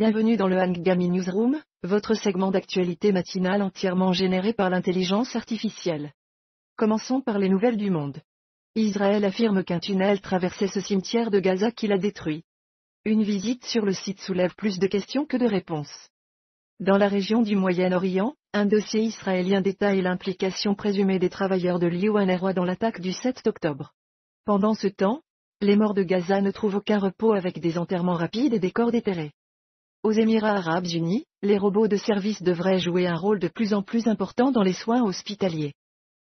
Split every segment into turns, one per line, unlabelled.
Bienvenue dans le Hangami Newsroom, votre segment d'actualité matinale entièrement généré par l'intelligence artificielle. Commençons par les nouvelles du monde. Israël affirme qu'un tunnel traversait ce cimetière de Gaza qui l'a détruit. Une visite sur le site soulève plus de questions que de réponses. Dans la région du Moyen-Orient, un dossier israélien détaille l'implication présumée des travailleurs de l'UNRWA dans l'attaque du 7 octobre. Pendant ce temps, les morts de Gaza ne trouvent aucun repos avec des enterrements rapides et des corps déterrés. Aux Émirats arabes unis, les robots de service devraient jouer un rôle de plus en plus important dans les soins hospitaliers.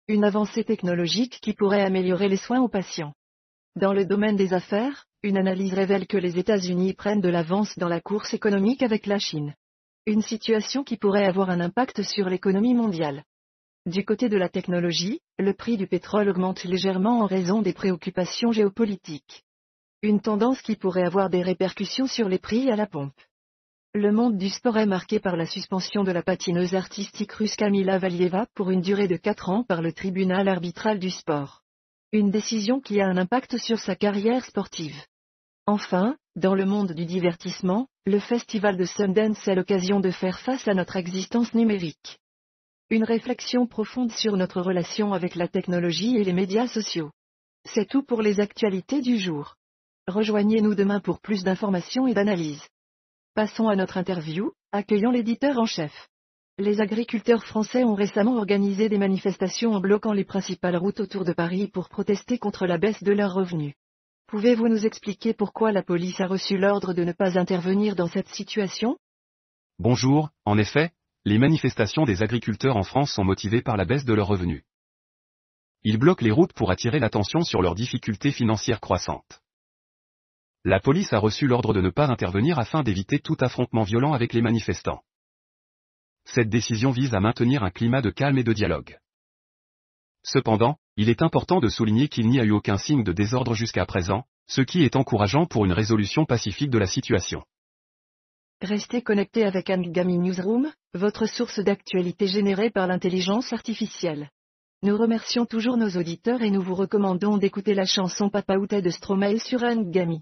Une avancée technologique qui pourrait améliorer les soins aux patients. Dans le domaine des affaires, une analyse révèle que les États-Unis prennent de l'avance dans la course économique avec la Chine. Une situation qui pourrait avoir un impact sur l'économie mondiale. Du côté de la technologie, le prix du pétrole augmente légèrement en raison des préoccupations géopolitiques. Une tendance qui pourrait avoir des répercussions sur les prix à la pompe. Le monde du sport est marqué par la suspension de la patineuse artistique russe Kamila Valieva pour une durée de 4 ans par le tribunal arbitral du sport. Une décision qui a un impact sur sa carrière sportive. Enfin, dans le monde du divertissement, le festival de Sundance est l'occasion de faire face à notre existence numérique. Une réflexion profonde sur notre relation avec la technologie et les médias sociaux. C'est tout pour les actualités du jour. Rejoignez-nous demain pour plus d'informations et d'analyses. Passons à notre interview, accueillant l'éditeur en chef. Les agriculteurs français ont récemment organisé des manifestations en bloquant les principales routes autour de Paris pour protester contre la baisse de leurs revenus. Pouvez-vous nous expliquer pourquoi la police a reçu l'ordre de ne pas intervenir dans cette situation?
Bonjour, en effet, les manifestations des agriculteurs en France sont motivées par la baisse de leurs revenus. Ils bloquent les routes pour attirer l'attention sur leurs difficultés financières croissantes. La police a reçu l'ordre de ne pas intervenir afin d'éviter tout affrontement violent avec les manifestants. Cette décision vise à maintenir un climat de calme et de dialogue. Cependant, il est important de souligner qu'il n'y a eu aucun signe de désordre jusqu'à présent, ce qui est encourageant pour une résolution pacifique de la situation.
Restez connecté avec Angami Newsroom, votre source d'actualité générée par l'intelligence artificielle. Nous remercions toujours nos auditeurs et nous vous recommandons d'écouter la chanson Papa Outé de Stromae sur Angami.